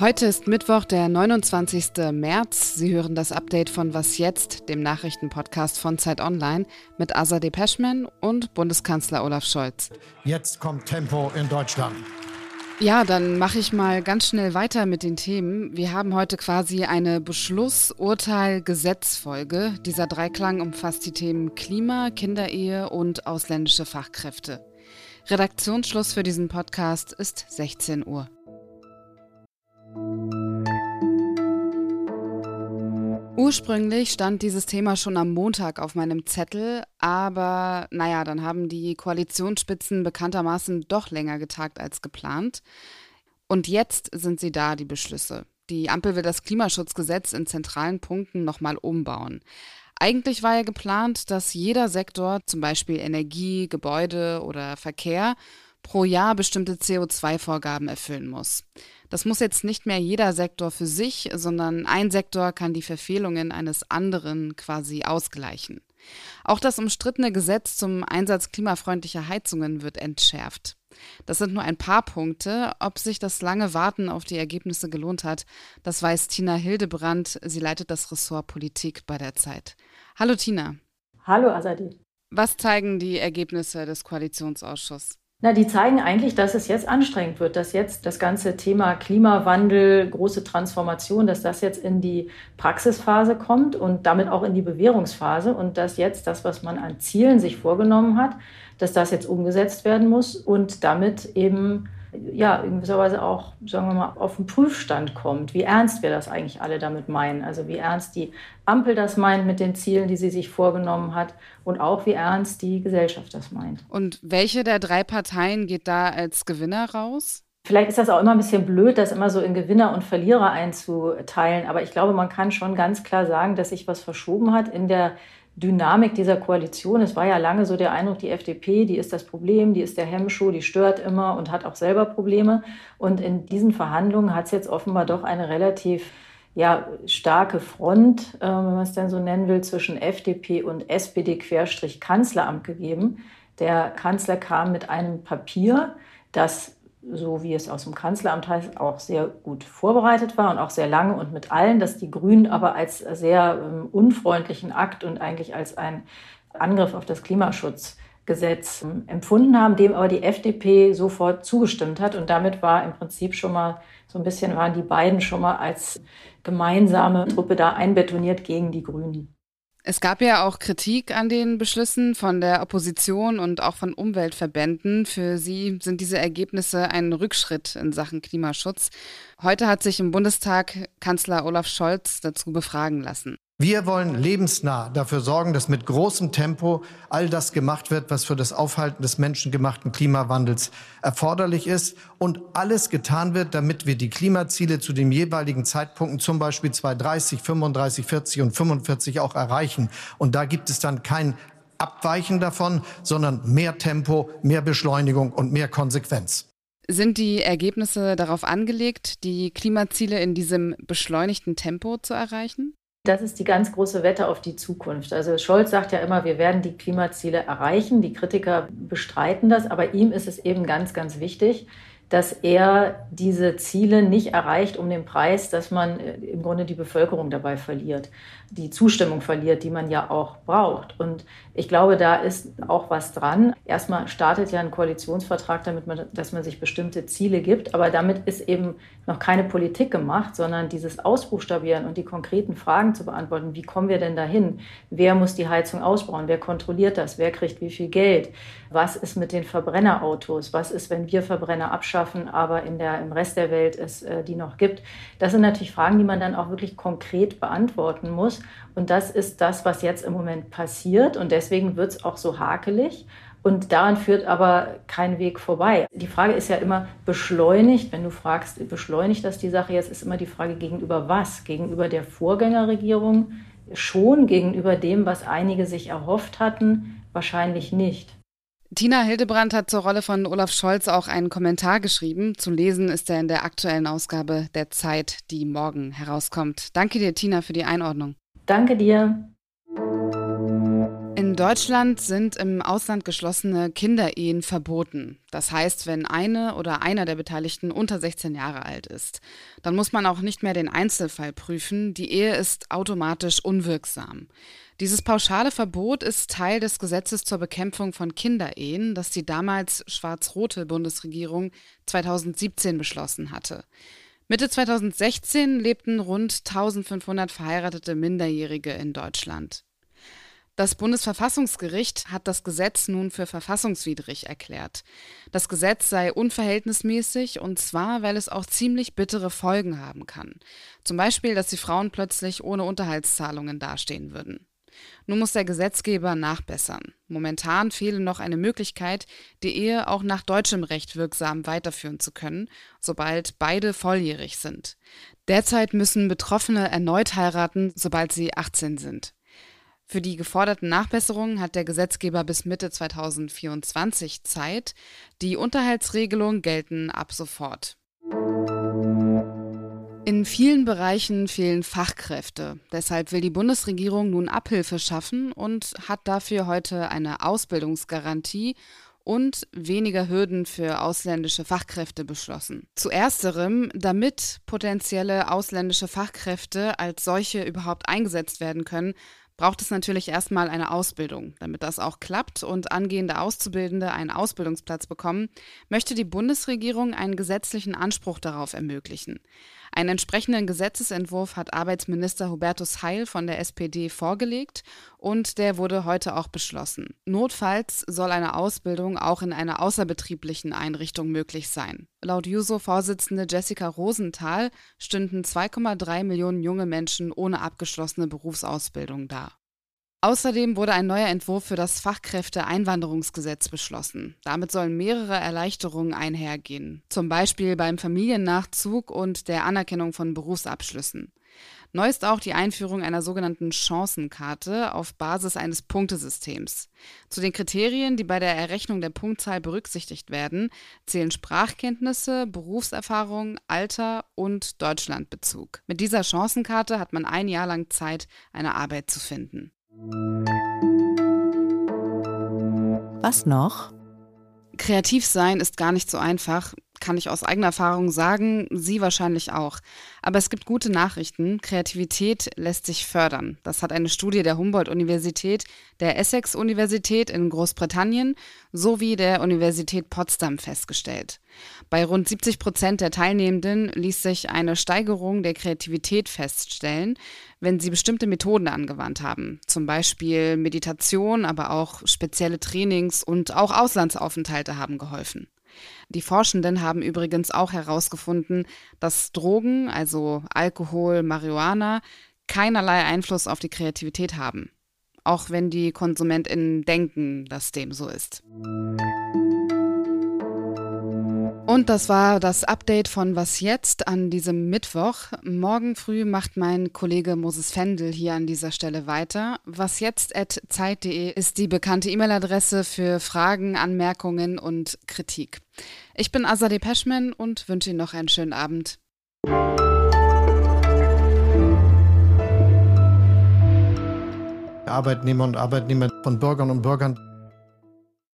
Heute ist Mittwoch, der 29. März. Sie hören das Update von Was jetzt, dem Nachrichtenpodcast von Zeit Online mit Azadeh Peschman und Bundeskanzler Olaf Scholz. Jetzt kommt Tempo in Deutschland. Ja, dann mache ich mal ganz schnell weiter mit den Themen. Wir haben heute quasi eine Beschluss-Urteil-Gesetzfolge. Dieser Dreiklang umfasst die Themen Klima, Kinderehe und ausländische Fachkräfte. Redaktionsschluss für diesen Podcast ist 16 Uhr. Ursprünglich stand dieses Thema schon am Montag auf meinem Zettel, aber naja, dann haben die Koalitionsspitzen bekanntermaßen doch länger getagt als geplant. Und jetzt sind sie da, die Beschlüsse. Die Ampel will das Klimaschutzgesetz in zentralen Punkten nochmal umbauen. Eigentlich war ja geplant, dass jeder Sektor, zum Beispiel Energie, Gebäude oder Verkehr, pro Jahr bestimmte CO2-Vorgaben erfüllen muss. Das muss jetzt nicht mehr jeder Sektor für sich, sondern ein Sektor kann die Verfehlungen eines anderen quasi ausgleichen. Auch das umstrittene Gesetz zum Einsatz klimafreundlicher Heizungen wird entschärft. Das sind nur ein paar Punkte. Ob sich das lange Warten auf die Ergebnisse gelohnt hat, das weiß Tina Hildebrand. Sie leitet das Ressort Politik bei der Zeit. Hallo Tina. Hallo Azadi. Was zeigen die Ergebnisse des Koalitionsausschusses? Na, die zeigen eigentlich, dass es jetzt anstrengend wird, dass jetzt das ganze Thema Klimawandel, große Transformation, dass das jetzt in die Praxisphase kommt und damit auch in die Bewährungsphase und dass jetzt das, was man an Zielen sich vorgenommen hat, dass das jetzt umgesetzt werden muss und damit eben ja, in gewisser Weise auch, sagen wir mal, auf den Prüfstand kommt, wie ernst wir das eigentlich alle damit meinen. Also wie ernst die Ampel das meint mit den Zielen, die sie sich vorgenommen hat und auch wie ernst die Gesellschaft das meint. Und welche der drei Parteien geht da als Gewinner raus? Vielleicht ist das auch immer ein bisschen blöd, das immer so in Gewinner und Verlierer einzuteilen. Aber ich glaube, man kann schon ganz klar sagen, dass sich was verschoben hat in der Dynamik dieser Koalition. Es war ja lange so der Eindruck, die FDP, die ist das Problem, die ist der Hemmschuh, die stört immer und hat auch selber Probleme. Und in diesen Verhandlungen hat es jetzt offenbar doch eine relativ ja, starke Front, äh, wenn man es denn so nennen will, zwischen FDP und SPD-Kanzleramt gegeben. Der Kanzler kam mit einem Papier, das so wie es aus dem Kanzleramt heißt, auch sehr gut vorbereitet war und auch sehr lange und mit allen, dass die Grünen aber als sehr ähm, unfreundlichen Akt und eigentlich als ein Angriff auf das Klimaschutzgesetz ähm, empfunden haben, dem aber die FDP sofort zugestimmt hat. Und damit war im Prinzip schon mal so ein bisschen, waren die beiden schon mal als gemeinsame Truppe da einbetoniert gegen die Grünen. Es gab ja auch Kritik an den Beschlüssen von der Opposition und auch von Umweltverbänden. Für sie sind diese Ergebnisse ein Rückschritt in Sachen Klimaschutz. Heute hat sich im Bundestag Kanzler Olaf Scholz dazu befragen lassen. Wir wollen lebensnah dafür sorgen, dass mit großem Tempo all das gemacht wird, was für das Aufhalten des menschengemachten Klimawandels erforderlich ist und alles getan wird, damit wir die Klimaziele zu den jeweiligen Zeitpunkten, zum Beispiel 2030, 35, 40 und 45 auch erreichen. Und da gibt es dann kein Abweichen davon, sondern mehr Tempo, mehr Beschleunigung und mehr Konsequenz. Sind die Ergebnisse darauf angelegt, die Klimaziele in diesem beschleunigten Tempo zu erreichen? Das ist die ganz große Wette auf die Zukunft. Also Scholz sagt ja immer, wir werden die Klimaziele erreichen. Die Kritiker bestreiten das, aber ihm ist es eben ganz, ganz wichtig, dass er diese Ziele nicht erreicht um den Preis, dass man äh, im Grunde die Bevölkerung dabei verliert, die Zustimmung verliert, die man ja auch braucht. Und ich glaube, da ist auch was dran. Erstmal startet ja ein Koalitionsvertrag damit, man, dass man sich bestimmte Ziele gibt, aber damit ist eben noch keine Politik gemacht, sondern dieses Ausbuchstabieren und die konkreten Fragen zu beantworten. Wie kommen wir denn dahin? Wer muss die Heizung ausbauen? Wer kontrolliert das? Wer kriegt wie viel Geld? Was ist mit den Verbrennerautos? Was ist, wenn wir Verbrenner abschaffen? schaffen, aber in der, im Rest der Welt es äh, die noch gibt. Das sind natürlich Fragen, die man dann auch wirklich konkret beantworten muss. Und das ist das, was jetzt im Moment passiert. Und deswegen wird es auch so hakelig. Und daran führt aber kein Weg vorbei. Die Frage ist ja immer beschleunigt. Wenn du fragst, beschleunigt das die Sache jetzt, ist immer die Frage gegenüber was? Gegenüber der Vorgängerregierung schon, gegenüber dem, was einige sich erhofft hatten, wahrscheinlich nicht. Tina Hildebrand hat zur Rolle von Olaf Scholz auch einen Kommentar geschrieben. Zu lesen ist er in der aktuellen Ausgabe der Zeit, die morgen herauskommt. Danke dir, Tina, für die Einordnung. Danke dir. In Deutschland sind im Ausland geschlossene Kinderehen verboten. Das heißt, wenn eine oder einer der Beteiligten unter 16 Jahre alt ist, dann muss man auch nicht mehr den Einzelfall prüfen. Die Ehe ist automatisch unwirksam. Dieses pauschale Verbot ist Teil des Gesetzes zur Bekämpfung von Kinderehen, das die damals schwarz-rote Bundesregierung 2017 beschlossen hatte. Mitte 2016 lebten rund 1500 verheiratete Minderjährige in Deutschland. Das Bundesverfassungsgericht hat das Gesetz nun für verfassungswidrig erklärt. Das Gesetz sei unverhältnismäßig und zwar, weil es auch ziemlich bittere Folgen haben kann. Zum Beispiel, dass die Frauen plötzlich ohne Unterhaltszahlungen dastehen würden. Nun muss der Gesetzgeber nachbessern. Momentan fehle noch eine Möglichkeit, die Ehe auch nach deutschem Recht wirksam weiterführen zu können, sobald beide volljährig sind. Derzeit müssen Betroffene erneut heiraten, sobald sie 18 sind. Für die geforderten Nachbesserungen hat der Gesetzgeber bis Mitte 2024 Zeit. Die Unterhaltsregelungen gelten ab sofort. In vielen Bereichen fehlen Fachkräfte. Deshalb will die Bundesregierung nun Abhilfe schaffen und hat dafür heute eine Ausbildungsgarantie und weniger Hürden für ausländische Fachkräfte beschlossen. Zu ersterem, damit potenzielle ausländische Fachkräfte als solche überhaupt eingesetzt werden können, braucht es natürlich erstmal eine Ausbildung. Damit das auch klappt und angehende Auszubildende einen Ausbildungsplatz bekommen, möchte die Bundesregierung einen gesetzlichen Anspruch darauf ermöglichen. Einen entsprechenden Gesetzesentwurf hat Arbeitsminister Hubertus Heil von der SPD vorgelegt und der wurde heute auch beschlossen. Notfalls soll eine Ausbildung auch in einer außerbetrieblichen Einrichtung möglich sein. Laut Juso-Vorsitzende Jessica Rosenthal stünden 2,3 Millionen junge Menschen ohne abgeschlossene Berufsausbildung da. Außerdem wurde ein neuer Entwurf für das Fachkräfteeinwanderungsgesetz beschlossen. Damit sollen mehrere Erleichterungen einhergehen, zum Beispiel beim Familiennachzug und der Anerkennung von Berufsabschlüssen. Neu ist auch die Einführung einer sogenannten Chancenkarte auf Basis eines Punktesystems. Zu den Kriterien, die bei der Errechnung der Punktzahl berücksichtigt werden, zählen Sprachkenntnisse, Berufserfahrung, Alter und Deutschlandbezug. Mit dieser Chancenkarte hat man ein Jahr lang Zeit, eine Arbeit zu finden. Was noch? Kreativ sein ist gar nicht so einfach, kann ich aus eigener Erfahrung sagen, Sie wahrscheinlich auch. Aber es gibt gute Nachrichten. Kreativität lässt sich fördern. Das hat eine Studie der Humboldt-Universität, der Essex-Universität in Großbritannien sowie der Universität Potsdam festgestellt. Bei rund 70 Prozent der Teilnehmenden ließ sich eine Steigerung der Kreativität feststellen, wenn sie bestimmte Methoden angewandt haben. Zum Beispiel Meditation, aber auch spezielle Trainings und auch Auslandsaufenthalte haben geholfen. Die Forschenden haben übrigens auch herausgefunden, dass Drogen, also Alkohol, Marihuana, keinerlei Einfluss auf die Kreativität haben. Auch wenn die KonsumentInnen denken, dass dem so ist. Und das war das Update von Was jetzt an diesem Mittwoch. Morgen früh macht mein Kollege Moses Fendel hier an dieser Stelle weiter. Was jetzt at zeit.de ist die bekannte E-Mail-Adresse für Fragen, Anmerkungen und Kritik. Ich bin Azadeh Peschman und wünsche Ihnen noch einen schönen Abend. Arbeitnehmer und Arbeitnehmer von Bürgern und Bürgern